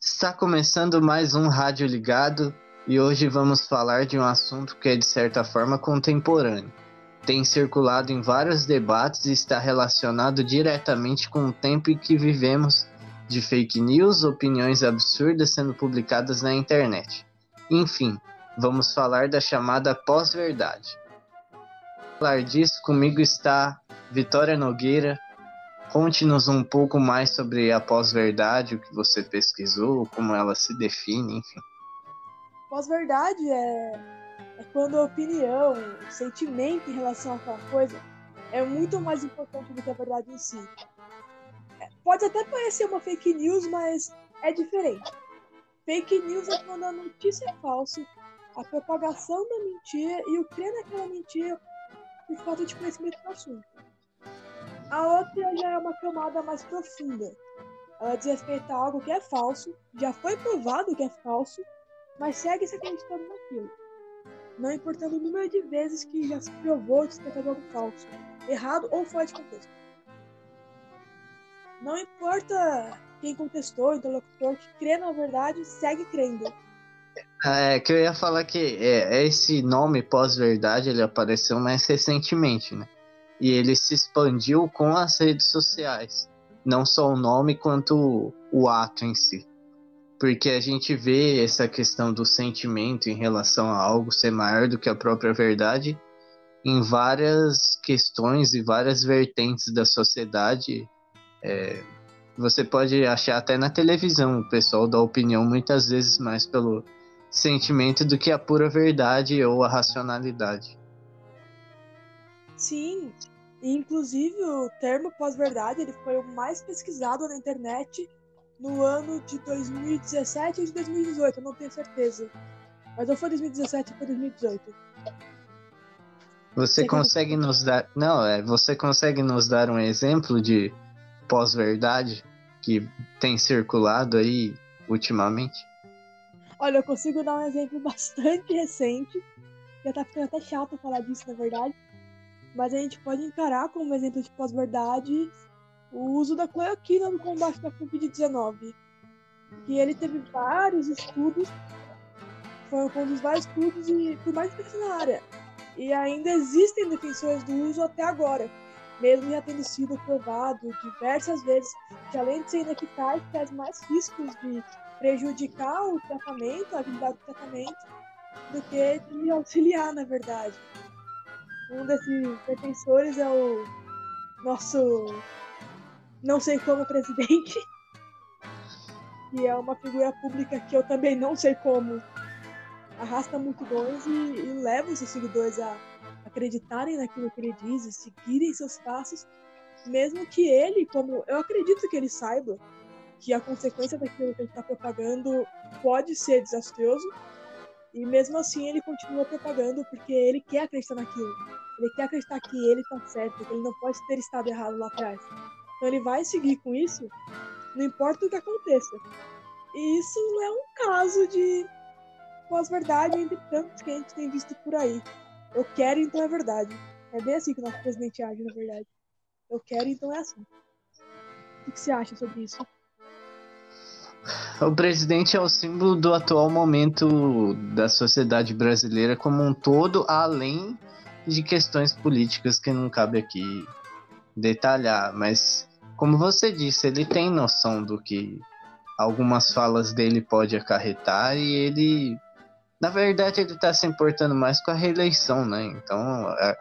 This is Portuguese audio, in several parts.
Está começando mais um Rádio Ligado e hoje vamos falar de um assunto que é de certa forma contemporâneo. Tem circulado em vários debates e está relacionado diretamente com o tempo em que vivemos de fake news, opiniões absurdas sendo publicadas na internet. Enfim, vamos falar da chamada pós-verdade. Falar disso, comigo está Vitória Nogueira, Conte-nos um pouco mais sobre a pós-verdade, o que você pesquisou, como ela se define, enfim. Pós-verdade é, é quando a opinião, o sentimento em relação àquela coisa é muito mais importante do que a verdade em si. É, pode até parecer uma fake news, mas é diferente. Fake news é quando a notícia é falsa, a propagação da mentira e o crer naquela mentira por falta de conhecimento do assunto. A outra já é uma camada mais profunda. Ela diz respeito a algo que é falso, já foi provado que é falso, mas segue se acreditando naquilo. Não importando o número de vezes que já se provou de se tratar de algo falso, errado ou fora de contexto. Não importa quem contestou, o interlocutor que crê na verdade, segue crendo. É que eu ia falar que é, esse nome pós-verdade ele apareceu mais recentemente, né? E ele se expandiu com as redes sociais, não só o nome quanto o ato em si. Porque a gente vê essa questão do sentimento em relação a algo ser maior do que a própria verdade em várias questões e várias vertentes da sociedade. É, você pode achar até na televisão o pessoal dá opinião muitas vezes mais pelo sentimento do que a pura verdade ou a racionalidade. Sim, inclusive, o termo pós-verdade ele foi o mais pesquisado na internet no ano de 2017 ou de 2018, eu não tenho certeza. Mas ou foi 2017 ou foi 2018. Você consegue nos dar. Não, é. Você consegue nos dar um exemplo de pós-verdade que tem circulado aí ultimamente? Olha, eu consigo dar um exemplo bastante recente. Já tá ficando até chato falar disso, na verdade mas a gente pode encarar como exemplo de pós-verdade o uso da cloroquina no combate da Covid-19. Que ele teve vários estudos, foram conduzidos vários estudos e por mais que na área. E ainda existem defensores do uso até agora, mesmo já tendo sido provado diversas vezes que além de ser ineficaz, traz mais riscos de prejudicar o tratamento, a habilidade do tratamento, do que de auxiliar, na verdade. Um desses defensores é o nosso não sei como presidente, que é uma figura pública que eu também não sei como arrasta multidões e, e leva os seus seguidores a acreditarem naquilo que ele diz e seguirem seus passos, mesmo que ele, como eu acredito que ele saiba que a consequência daquilo que ele está propagando pode ser desastroso, e mesmo assim ele continua propagando porque ele quer acreditar naquilo. Ele quer acreditar que ele tá certo, que ele não pode ter estado errado lá atrás. Então ele vai seguir com isso, não importa o que aconteça. E isso é um caso de pós-verdade entre tantos que a gente tem visto por aí. Eu quero, então é verdade. É bem assim que o nosso presidente age, na verdade. Eu quero, então é assim. O que você acha sobre isso? O presidente é o símbolo do atual momento da sociedade brasileira como um todo, além de questões políticas que não cabe aqui detalhar, mas como você disse, ele tem noção do que algumas falas dele pode acarretar e ele, na verdade, ele está se importando mais com a reeleição, né? Então é,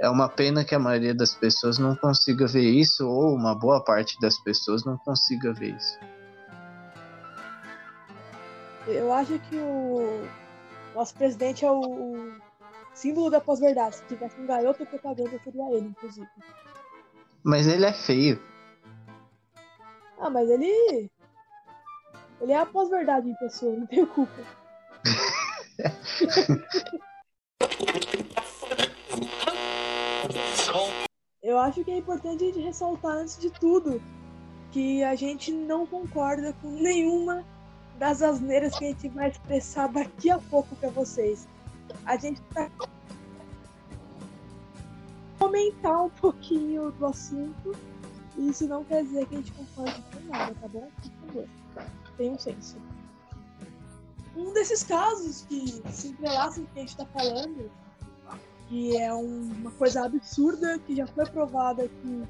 é uma pena que a maioria das pessoas não consiga ver isso ou uma boa parte das pessoas não consiga ver isso. Eu acho que o nosso presidente é o símbolo da pós-verdade. Se tivesse um garoto propaganda, seria ele, inclusive. Mas ele é feio. Ah, mas ele. Ele é a pós-verdade em pessoa, não tenho culpa. Eu acho que é importante a gente ressaltar antes de tudo que a gente não concorda com nenhuma das asneiras que a gente vai expressar daqui a pouco para vocês. A gente vai comentar um pouquinho do assunto Isso não quer dizer que a gente concorde com nada, tá bom? Por favor, tenha um senso. Um desses casos que se entrelaçam com o que a gente tá falando, que é um- uma coisa absurda, que já foi provada que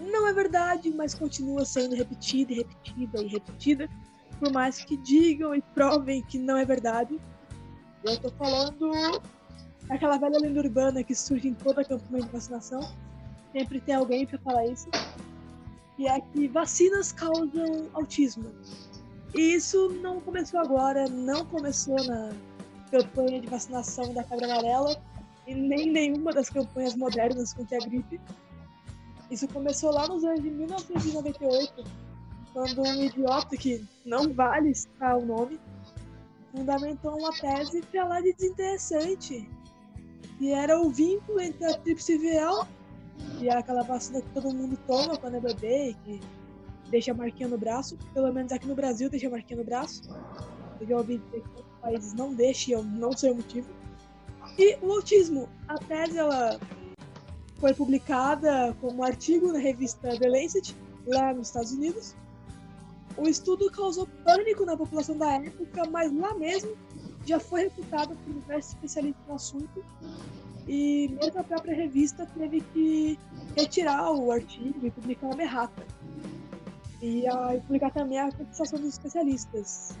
não é verdade, mas continua sendo repetida e repetida e repetida, por mais que digam e provem que não é verdade. Eu tô falando aquela velha lenda urbana que surge em toda campanha de vacinação. Sempre tem alguém pra falar isso. Que é que vacinas causam autismo. E isso não começou agora, não começou na campanha de vacinação da febre amarela e nem nenhuma das campanhas modernas contra a gripe. Isso começou lá nos anos de 1998, quando um idiota que não vale citar o nome fundamentou uma tese pra lá de desinteressante, que era o vínculo entre a tríplice viral, que é aquela vacina que todo mundo toma quando é bebê e que deixa marquinha no braço, pelo menos aqui no Brasil deixa marquinha no braço. Eu já ouvi dizer que outros países não deixa e eu não sei o motivo. E o autismo, a tese ela foi publicada como artigo na revista The Lancet, lá nos Estados Unidos. O estudo causou pânico na população da época, mas lá mesmo já foi reputado por diversos especialistas no assunto. E mesmo a própria revista teve que retirar o artigo e publicar uma errata. E, a, e publicar também a contestação dos especialistas.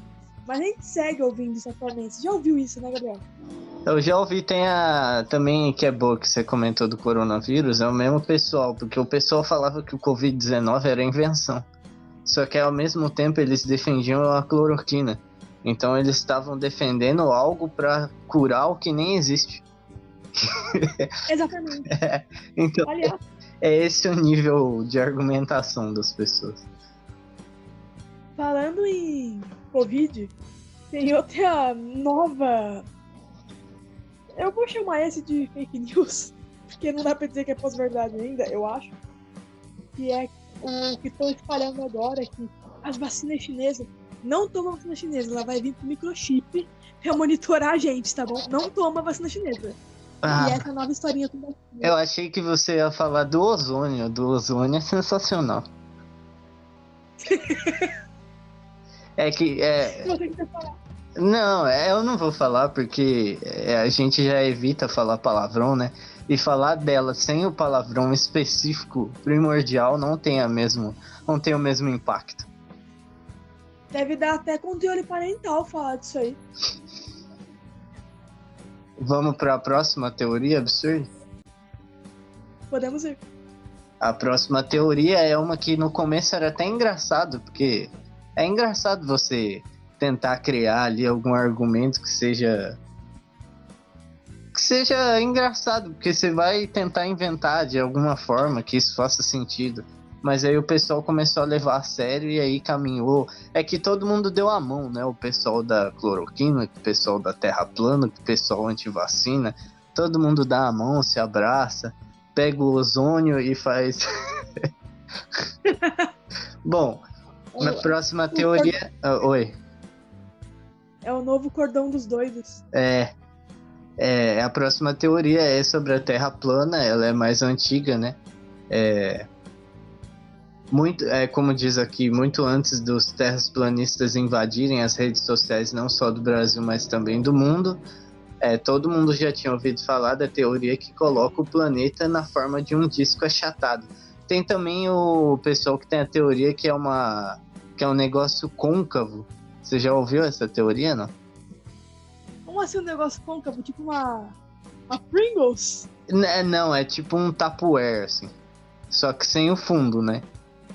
Mas a gente segue ouvindo isso atualmente. Você já ouviu isso, né, Gabriel? Eu já ouvi, tem a também que é boa que você comentou do coronavírus, é o mesmo pessoal, porque o pessoal falava que o Covid-19 era invenção. Só que ao mesmo tempo eles defendiam a cloroquina. Então eles estavam defendendo algo para curar o que nem existe. Exatamente. Então Aliás, é esse o nível de argumentação das pessoas. falando em Covid, tem outra nova. Eu vou chamar esse de fake news, porque não dá pra dizer que é pós-verdade ainda, eu acho. Que é o que estão espalhando agora, que as vacinas chinesas não tomam vacina chinesa, ela vai vir com microchip pra monitorar a gente, tá bom? Não toma vacina chinesa. Ah, E essa nova historinha com vacina. eu achei que você ia falar do ozônio. Do ozônio é sensacional. É que é, você falar. Não, é, eu não vou falar porque é, a gente já evita falar palavrão, né? E falar dela sem o palavrão específico primordial não tem a mesmo, não tem o mesmo impacto. Deve dar até controle parental falar disso aí. Vamos para a próxima teoria absurda? Podemos ir. A próxima teoria é uma que no começo era até engraçado, porque é engraçado você tentar criar ali algum argumento que seja seja engraçado, porque você vai tentar inventar de alguma forma que isso faça sentido. Mas aí o pessoal começou a levar a sério e aí caminhou. É que todo mundo deu a mão, né? O pessoal da cloroquina, o pessoal da terra plana, o pessoal anti-vacina. Todo mundo dá a mão, se abraça, pega o ozônio e faz. Bom, na próxima teoria. Ah, oi. É o novo cordão dos doidos. É, é, a próxima teoria é sobre a Terra plana, ela é mais antiga, né? É, muito, é, como diz aqui, muito antes dos terraplanistas invadirem as redes sociais, não só do Brasil, mas também do mundo, é, todo mundo já tinha ouvido falar da teoria que coloca o planeta na forma de um disco achatado. Tem também o pessoal que tem a teoria que é uma que é um negócio côncavo. Você já ouviu essa teoria, não? Como assim um negócio côncavo? Tipo uma. Uma Pringles? N- Não, é tipo um Tupperware, assim. Só que sem o fundo, né?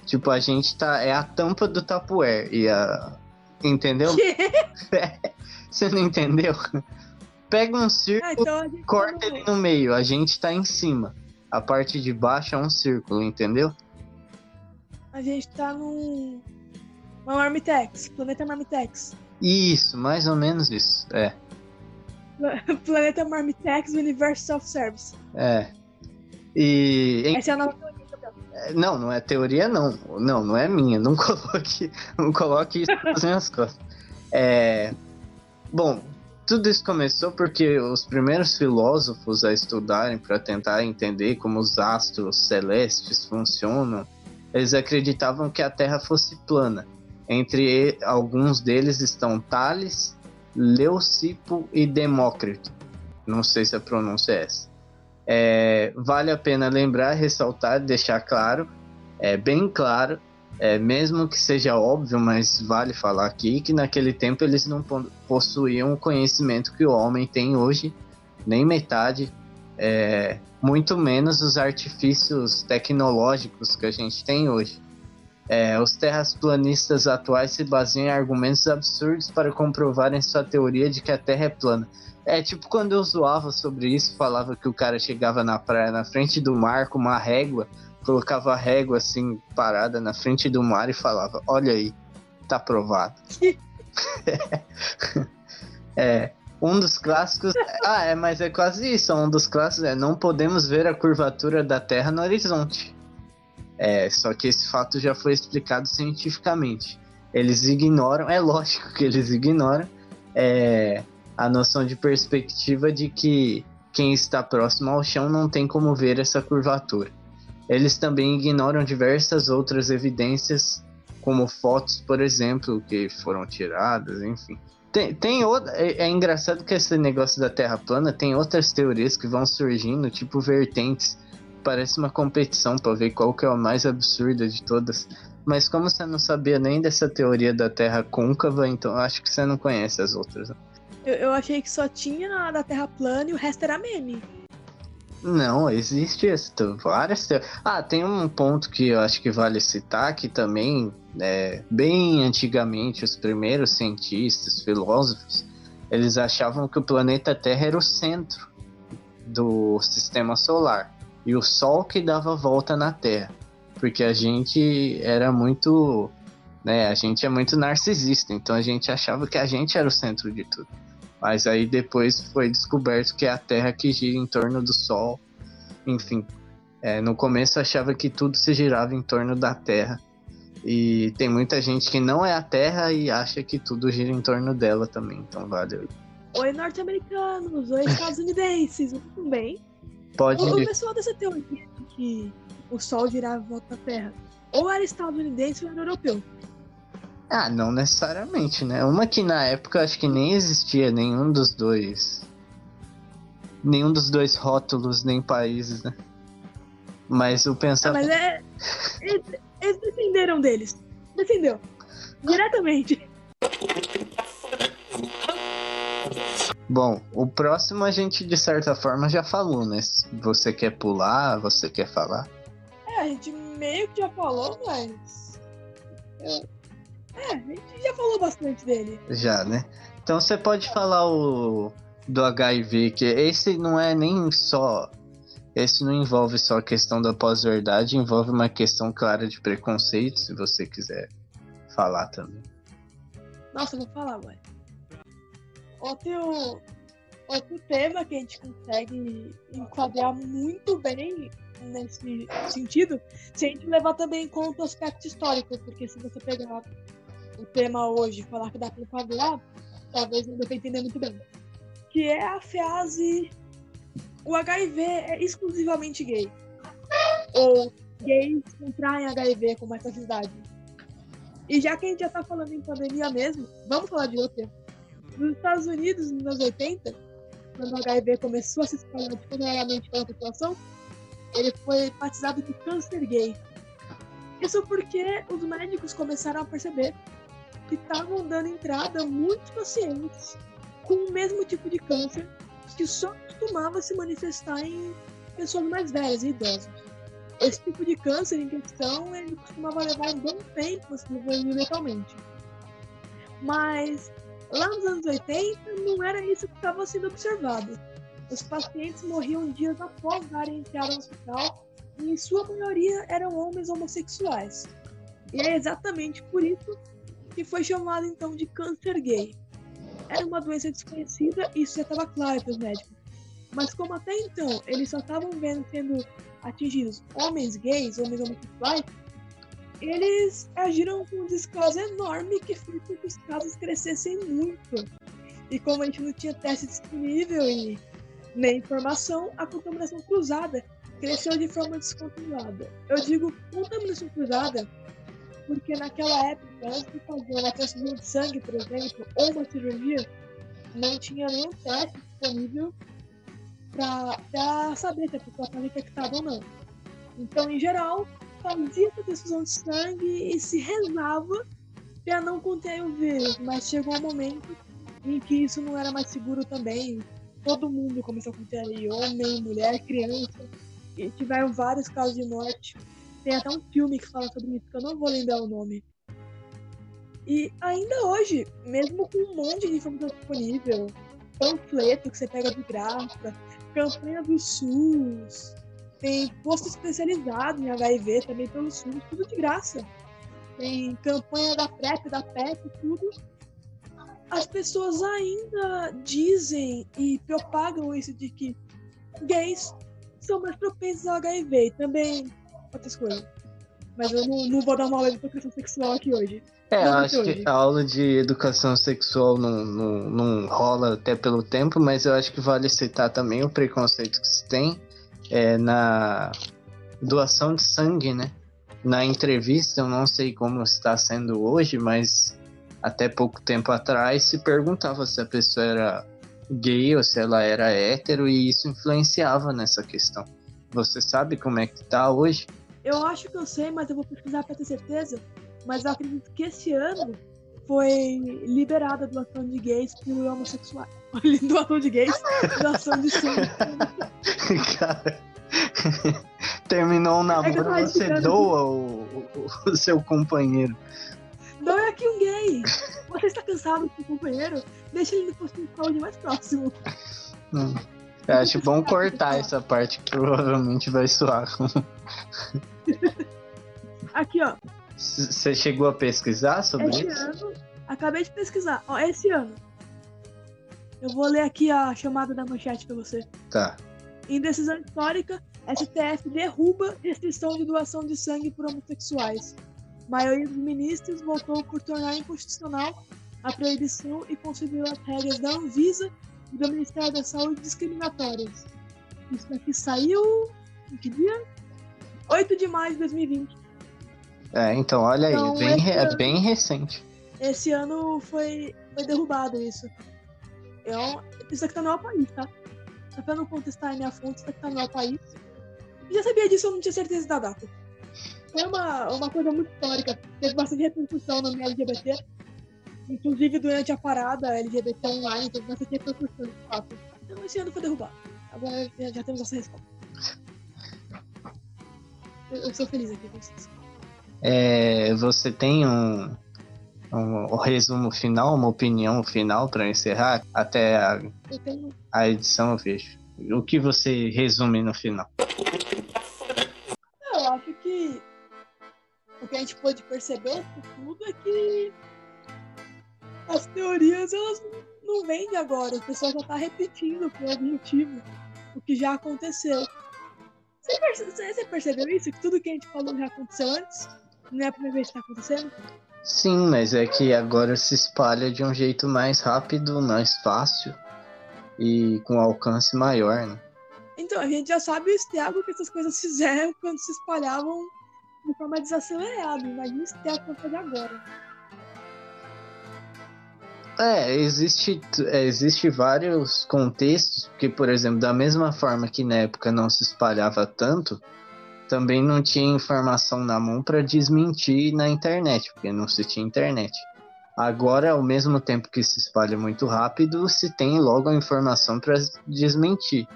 Tipo, a gente tá. É a tampa do Tupperware. E a. Entendeu? Que? Você não entendeu? Pega um Ah, círculo, então a gente corta tá ele no... no meio. A gente tá em cima. A parte de baixo é um círculo, entendeu? A gente tá num. Uma Marmitex. Planeta Marmitex. Isso, mais ou menos isso. É. Planeta Marmitex Universe Self-Service. É. E. em- Essa é a nova teoria, Gabriel. Não, não é teoria, não. Não, não é minha. Não coloque, não coloque isso nas minhas costas. É, bom, tudo isso começou porque os primeiros filósofos a estudarem para tentar entender como os astros celestes funcionam eles acreditavam que a Terra fosse plana. Entre alguns deles estão Tales, Leucipo e Demócrito. Não sei se a pronúncia é essa. É, vale a pena lembrar, ressaltar, deixar claro, é bem claro, é, mesmo que seja óbvio, mas vale falar aqui que naquele tempo eles não possuíam o conhecimento que o homem tem hoje, nem metade, é, muito menos os artifícios tecnológicos que a gente tem hoje. É, os terraplanistas atuais se baseiam em argumentos absurdos para comprovarem sua teoria de que a Terra é plana. É tipo quando eu zoava sobre isso, falava que o cara chegava na praia na frente do mar com uma régua, colocava a régua assim parada na frente do mar e falava: Olha aí, tá provado. é, um dos clássicos. Ah, é, mas é quase isso. Um dos clássicos é: Não podemos ver a curvatura da Terra no horizonte. É, só que esse fato já foi explicado cientificamente. Eles ignoram, é lógico que eles ignoram é, a noção de perspectiva de que quem está próximo ao chão não tem como ver essa curvatura. Eles também ignoram diversas outras evidências, como fotos, por exemplo, que foram tiradas, enfim. Tem, tem outra, é, é, engraçado que esse negócio da Terra plana tem outras teorias que vão surgindo, tipo vertentes. Parece uma competição para ver qual que é a mais absurda de todas. Mas como você não sabia nem dessa teoria da Terra côncava, então acho que você não conhece as outras. Né? Eu, eu achei que só tinha a da Terra plana e o resto era meme. Não, existe várias. Ah, tem um ponto que eu acho que vale citar que também, é, bem antigamente, os primeiros cientistas, filósofos, eles achavam que o planeta Terra era o centro do sistema solar e o Sol que dava volta na Terra, porque a gente era muito, né? A gente é muito narcisista, então a gente achava que a gente era o centro de tudo. Mas aí depois foi descoberto que é a Terra que gira em torno do Sol. Enfim, é, no começo achava que tudo se girava em torno da Terra. E tem muita gente que não é a Terra e acha que tudo gira em torno dela também. Então valeu. Oi, norte-americanos! Oi, estadunidenses! Tudo bem? Pode. O, o pessoal dessa teoria de que o Sol girava volta da Terra ou era estadunidense ou era europeu. Ah, não necessariamente, né? Uma que na época acho que nem existia nenhum dos dois. Nenhum dos dois rótulos, nem países, né? Mas o pensamento. Ah, mas é. Eles, eles defenderam deles. Defendeu. Diretamente. Bom, o próximo a gente de certa forma já falou, né? Você quer pular, você quer falar? É, a gente meio que já falou, mas. Eu é, a gente já falou bastante dele. Já, né? Então você pode falar o do HIV, que esse não é nem só. Esse não envolve só a questão da pós-verdade, envolve uma questão clara de preconceito, se você quiser falar também. Nossa, vou falar, mãe. Outro, outro tema que a gente consegue enquadrar muito bem nesse sentido, se a gente levar também em conta o aspecto histórico, porque se você pegar o tema hoje, falar que dá para enquadrar, talvez não dê para entender muito bem. Que é a frase: o HIV é exclusivamente gay. Ou gays contraem HIV com mais facilidade. E já que a gente já tá falando em pandemia mesmo, vamos falar de outra. Nos Estados Unidos, nos anos 80, quando o HIV começou a se espalhar descontroladamente pela população, ele foi batizado de câncer gay. Isso porque os médicos começaram a perceber que estavam dando entrada a muitos pacientes com o mesmo tipo de câncer que só costumava se manifestar em pessoas mais velhas e idosas. Esse tipo de câncer em questão ele costumava levar um bom tempo a se desenvolver letalmente. Mas lá nos anos 80 não era isso que estava sendo observado. Os pacientes morriam dias após darem entrada no hospital e em sua maioria eram homens homossexuais. E é exatamente por isso que foi chamado então de câncer gay. Era uma doença desconhecida e isso já estava claro para os médicos. Mas como até então eles só estavam vendo sendo atingidos homens gays, homens homossexuais, eles agiram com um descaso enorme que fez com que os casos crescessem muito. E como a gente não tinha teste disponível e Na informação, a contaminação cruzada cresceu de forma descontrolada. Eu digo contaminação cruzada porque naquela época, antes de fazer uma transfusão de sangue, por exemplo, ou uma cirurgia, não tinha nenhum teste disponível para saber se a pessoa estava infectada ou não. Então, em geral, fazia a transfusão de sangue e se rezava para não conter o vírus, mas chegou um momento em que isso não era mais seguro também. Todo mundo começou a conter ali, homem, mulher, criança, e tiveram vários casos de morte. Tem até um filme que fala sobre isso, que eu não vou lembrar o nome. E ainda hoje, mesmo com um monte de informação disponível, panfleto que você pega de graça, campanha do SUS, tem posto especializado em HIV também pelo SUS, tudo de graça. Tem campanha da PrEP, da PEP, tudo. As pessoas ainda dizem e propagam isso de que gays são mais propensos ao HIV e também outras coisas. Mas eu não, não vou dar uma aula de educação sexual aqui hoje. É, eu acho que a aula de educação sexual não, não, não rola até pelo tempo, mas eu acho que vale citar também o preconceito que se tem é, na doação de sangue, né? Na entrevista, eu não sei como está sendo hoje, mas até pouco tempo atrás se perguntava se a pessoa era gay ou se ela era hétero e isso influenciava nessa questão. Você sabe como é que tá hoje? Eu acho que eu sei, mas eu vou pesquisar para ter certeza. Mas eu acredito que esse ano foi liberada a doação de gays por homossexuais. doação de gays, doação de sangue. Cara, terminou o namoro, é você doa o, o, o, seu companheiro. Doe aqui um gay. Você está cansado do seu companheiro? Deixa ele no posto de saúde mais próximo. Hum. Eu acho bom cortar essa parte que provavelmente vai soar. Aqui, ó. Você chegou a pesquisar sobre esse isso? Ano, acabei de pesquisar. Ó, esse ano. Eu vou ler aqui a chamada da manchete pra você. Tá. Em decisão histórica, STF derruba restrição de doação de sangue por homossexuais. A maioria dos ministros votou por tornar inconstitucional a proibição e considerou as regras da Anvisa e do Ministério da Saúde discriminatórias. Isso daqui saiu. Em que dia? 8 de maio de 2020. É, então, olha aí, então, bem, é bem recente. Esse ano foi, foi derrubado isso. Eu, isso aqui tá no meu país, tá? Só pra não contestar a minha fonte, isso aqui tá no meu país. Eu já sabia disso, eu não tinha certeza da data. Foi uma, uma coisa muito histórica. Teve bastante repercussão no meio LGBT. Inclusive durante a parada LGBT online, teve bastante repercussão de fato. Então esse ano foi derrubado. Agora já, já temos essa resposta. Eu, eu sou feliz aqui com vocês. É, você tem um, um, um, resumo final, uma opinião final para encerrar até a, a edição, vejo. O que você resume no final? Eu acho que o que a gente pode perceber tudo é que as teorias elas não vêm de agora, o pessoal já está repetindo por algum motivo o que já aconteceu. Você percebeu isso? Que tudo que a gente falou já aconteceu antes? Não é a primeira vez que está acontecendo? Sim, mas é que agora se espalha de um jeito mais rápido, mais fácil e com alcance maior, né? Então, a gente já sabe o estrago que essas coisas fizeram quando se espalhavam de forma desacelerada. Imagina o estrago que fazer agora. É, existe, é, existe vários contextos, porque, por exemplo, da mesma forma que na época não se espalhava tanto, também não tinha informação na mão para desmentir na internet, porque não se tinha internet. Agora, ao mesmo tempo que se espalha muito rápido, se tem logo a informação para desmentir.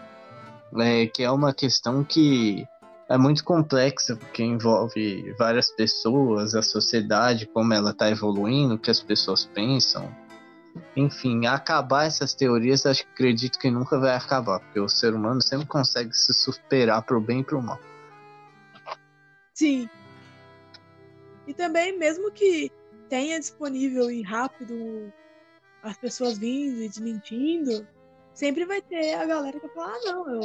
É, que é uma questão que é muito complexa, porque envolve várias pessoas, a sociedade, como ela está evoluindo, o que as pessoas pensam. Enfim, acabar essas teorias, acho acredito que nunca vai acabar, porque o ser humano sempre consegue se superar para o bem e para o mal. Sim. E também, mesmo que tenha disponível e rápido as pessoas vindo e desmentindo, sempre vai ter a galera que vai falar, ah, não, eu,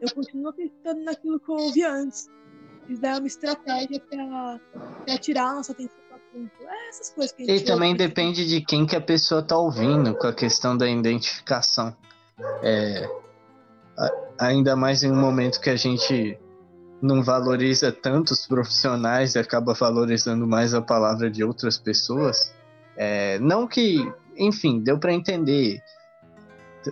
eu continuo acreditando naquilo que eu ouvi antes. Isso daí é uma estratégia para tirar a nossa atenção é essas coisas que a gente E também ouve. depende de quem que a pessoa tá ouvindo com a questão da identificação. É, Ainda mais em um momento que a gente não valoriza tanto os profissionais e acaba valorizando mais a palavra de outras pessoas. É, não que, enfim, deu para entender.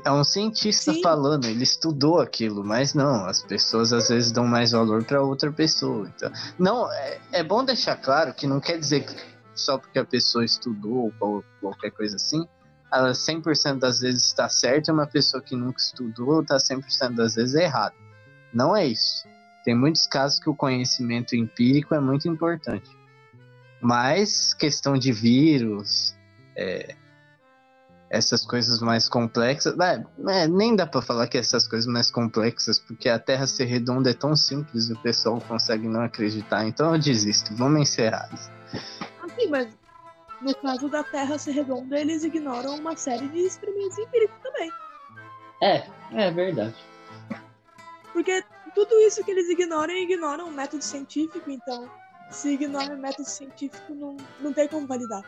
É um cientista Sim. falando, ele estudou aquilo, mas não, as pessoas às vezes dão mais valor para outra pessoa. Então, não, é, é bom deixar claro que não quer dizer que só porque a pessoa estudou ou qualquer coisa assim, ela 100% das vezes está certa e uma pessoa que nunca estudou está 100% das vezes errada. Não é isso. Tem muitos casos que o conhecimento empírico é muito importante. Mas questão de vírus, é, essas coisas mais complexas, é, é, nem dá para falar que essas coisas mais complexas, porque a Terra ser redonda é tão simples e o pessoal consegue não acreditar. Então eu desisto. Vamos encerrar. Assim, mas no caso da Terra ser redonda, eles ignoram uma série de experimentos empíricos também. É, é verdade. Porque tudo isso que eles ignoram, ignoram o método científico, então se ignora o método científico, não, não tem como validar.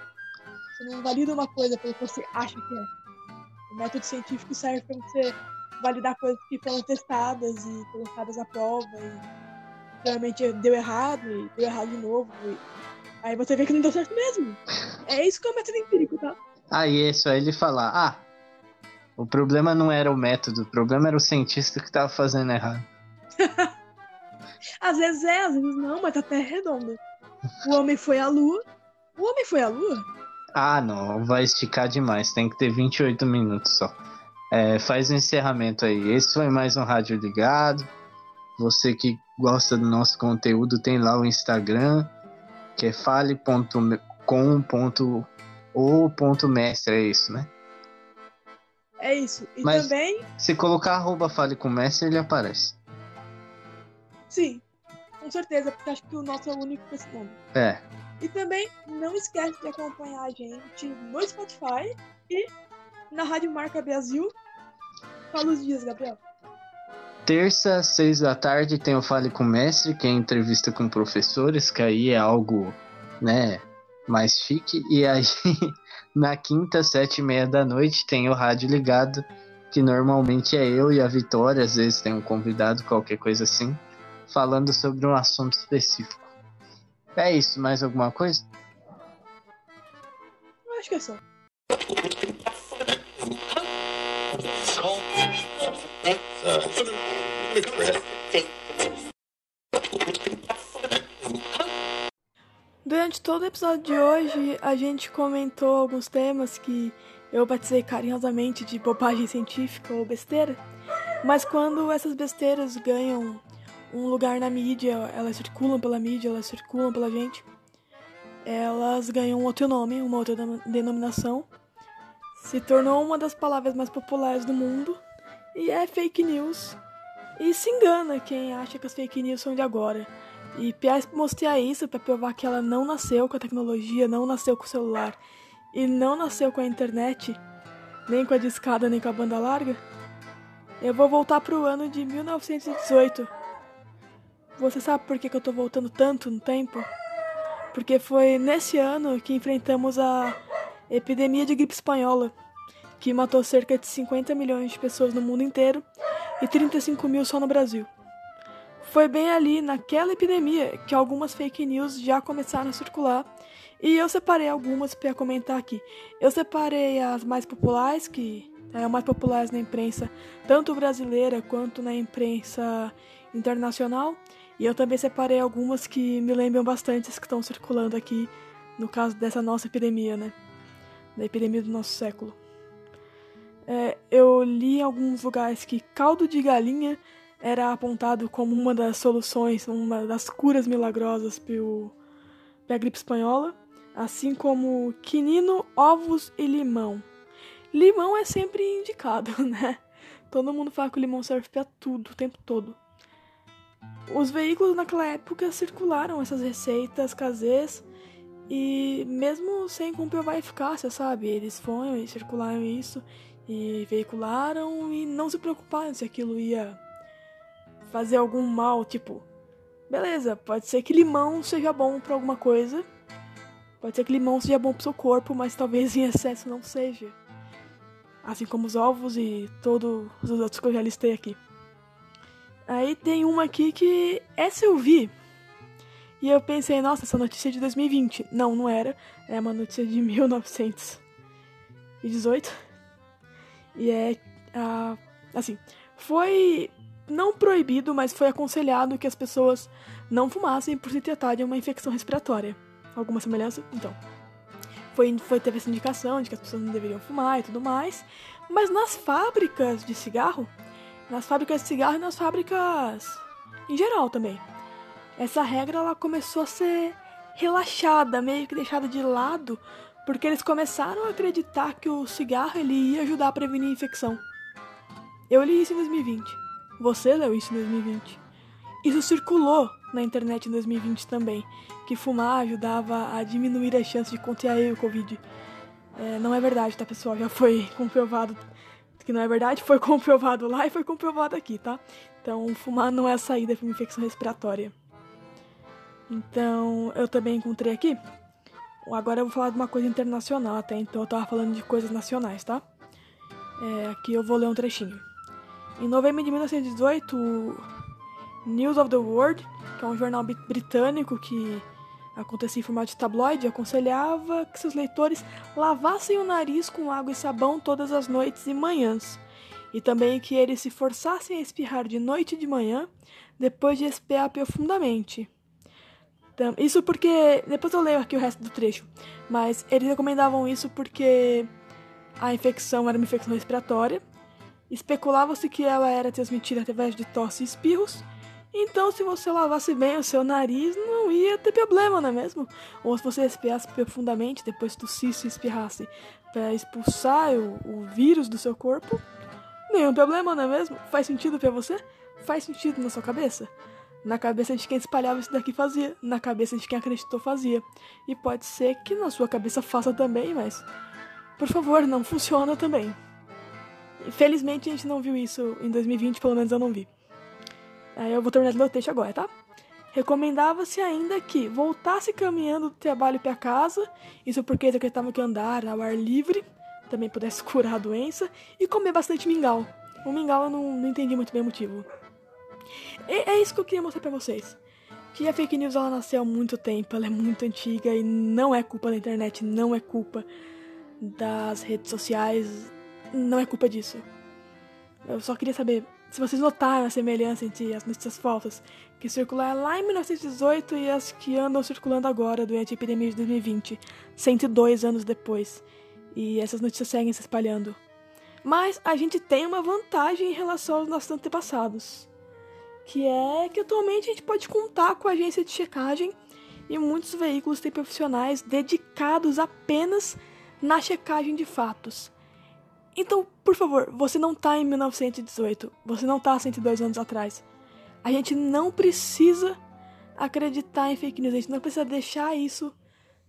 Você não valida uma coisa pelo que você acha que é. O método científico serve para você validar coisas que foram testadas e colocadas à prova e realmente deu errado e deu errado de novo. E Aí você vê que não deu certo mesmo. É isso que é o método empírico, tá? Aí isso, aí ele falar, ah, o problema não era o método, o problema era o cientista que tava fazendo errado. às vezes é, às vezes não, mas a Terra é redonda. O homem foi à Lua. O homem foi à Lua? Ah, não, vai esticar demais, tem que ter 28 minutos só. É, faz o encerramento aí. Esse foi mais um Rádio Ligado. Você que gosta do nosso conteúdo, tem lá o Instagram que é fale.com.o.mestre, é isso, né? É isso. E Mas também. Se colocar arroba fale com mestre, ele aparece. Sim, com certeza, porque acho que o nosso é o único com esse nome. É. E também não esquece de acompanhar a gente no Spotify e na Rádio Marca Brasil. Fala os dias, Gabriel. Terça, seis da tarde, tem o Fale com o Mestre, que é entrevista com professores, que aí é algo, né, mais chique. E aí, na quinta, sete e meia da noite, tem o Rádio Ligado, que normalmente é eu e a Vitória, às vezes tem um convidado, qualquer coisa assim, falando sobre um assunto específico. É isso, mais alguma coisa? Eu acho que é só. Durante todo o episódio de hoje, a gente comentou alguns temas que eu batizei carinhosamente de bobagem científica ou besteira, mas quando essas besteiras ganham um lugar na mídia, elas circulam pela mídia, elas circulam pela gente, elas ganham um outro nome, uma outra denominação, se tornou uma das palavras mais populares do mundo e é fake news e se engana quem acha que as fake news são de agora. E Piaz mostrar isso para provar que ela não nasceu com a tecnologia, não nasceu com o celular e não nasceu com a internet, nem com a discada, nem com a banda larga. Eu vou voltar pro ano de 1918. Você sabe por que, que eu tô voltando tanto no tempo? Porque foi nesse ano que enfrentamos a epidemia de gripe espanhola, que matou cerca de 50 milhões de pessoas no mundo inteiro e 35 mil só no Brasil. Foi bem ali, naquela epidemia, que algumas fake news já começaram a circular e eu separei algumas para comentar aqui. Eu separei as mais populares, que é mais populares na imprensa, tanto brasileira quanto na imprensa internacional, e eu também separei algumas que me lembram bastante as que estão circulando aqui, no caso dessa nossa epidemia, né? Da epidemia do nosso século. É, eu li em alguns lugares que caldo de galinha era apontado como uma das soluções, uma das curas milagrosas para a gripe espanhola, assim como quinino, ovos e limão. Limão é sempre indicado, né? Todo mundo fala que o limão serve para tudo, o tempo todo. Os veículos naquela época circularam essas receitas caseiras e mesmo sem comprovar eficácia, sabe? Eles foram e circularam isso e veicularam e não se preocuparam se aquilo ia fazer algum mal, tipo, beleza, pode ser que limão seja bom para alguma coisa, pode ser que limão seja bom pro seu corpo, mas talvez em excesso não seja. Assim como os ovos e todos os outros que eu já listei aqui. Aí tem uma aqui que essa eu vi. E eu pensei, nossa, essa notícia é de 2020. Não, não era. É uma notícia de 1918. E é. Uh, assim, foi não proibido, mas foi aconselhado que as pessoas não fumassem por se tratar de uma infecção respiratória. Alguma semelhança? Então. Foi, foi, teve essa indicação de que as pessoas não deveriam fumar e tudo mais. Mas nas fábricas de cigarro, nas fábricas de cigarro e nas fábricas em geral também, essa regra ela começou a ser relaxada, meio que deixada de lado, porque eles começaram a acreditar que o cigarro ele ia ajudar a prevenir a infecção. Eu li isso em 2020. Você leu isso em 2020. Isso circulou na internet em 2020 também, que fumar ajudava a diminuir as chances de contrair o Covid. É, não é verdade, tá, pessoal? Já foi comprovado que não é verdade, foi comprovado lá e foi comprovado aqui, tá? Então, fumar não é a saída para uma infecção respiratória. Então, eu também encontrei aqui. Agora eu vou falar de uma coisa internacional até, então eu tava falando de coisas nacionais, tá? É, aqui eu vou ler um trechinho. Em novembro de 1918, o News of the World, que é um jornal britânico que acontecia em formato de tabloide, aconselhava que seus leitores lavassem o nariz com água e sabão todas as noites e manhãs, e também que eles se forçassem a espirrar de noite e de manhã, depois de espiar profundamente. Isso porque. Depois eu leio aqui o resto do trecho. Mas eles recomendavam isso porque a infecção era uma infecção respiratória. Especulava-se que ela era transmitida através de tosse e espirros. Então, se você lavasse bem o seu nariz, não ia ter problema, não é mesmo? Ou se você espirrasse profundamente, depois tossisse e espirrasse para expulsar o, o vírus do seu corpo, nenhum problema, não é mesmo? Faz sentido para você? Faz sentido na sua cabeça? Na cabeça de quem espalhava isso daqui fazia, na cabeça de quem acreditou fazia. E pode ser que na sua cabeça faça também, mas por favor, não funciona também. Infelizmente a gente não viu isso em 2020, pelo menos eu não vi. Aí eu vou terminar meu texto agora, tá? Recomendava-se ainda que voltasse caminhando do trabalho para casa, isso porque eles acreditavam que andar ao ar livre também pudesse curar a doença, e comer bastante mingau. O mingau eu não, não entendi muito bem o motivo. É, é isso que eu queria mostrar pra vocês. Que a fake news ela nasceu há muito tempo, ela é muito antiga e não é culpa da internet, não é culpa das redes sociais, não é culpa disso. Eu só queria saber se vocês notaram a semelhança entre as notícias falsas que circularam lá em 1918 e as que andam circulando agora durante a epidemia de 2020, 102 anos depois. E essas notícias seguem se espalhando. Mas a gente tem uma vantagem em relação aos nossos antepassados que é que atualmente a gente pode contar com a agência de checagem e muitos veículos têm profissionais dedicados apenas na checagem de fatos. Então, por favor, você não está em 1918, você não está 102 anos atrás. A gente não precisa acreditar em fake news, a gente não precisa deixar isso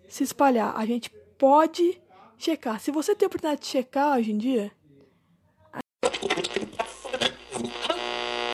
se espalhar. A gente pode checar. Se você tem a oportunidade de checar hoje em dia,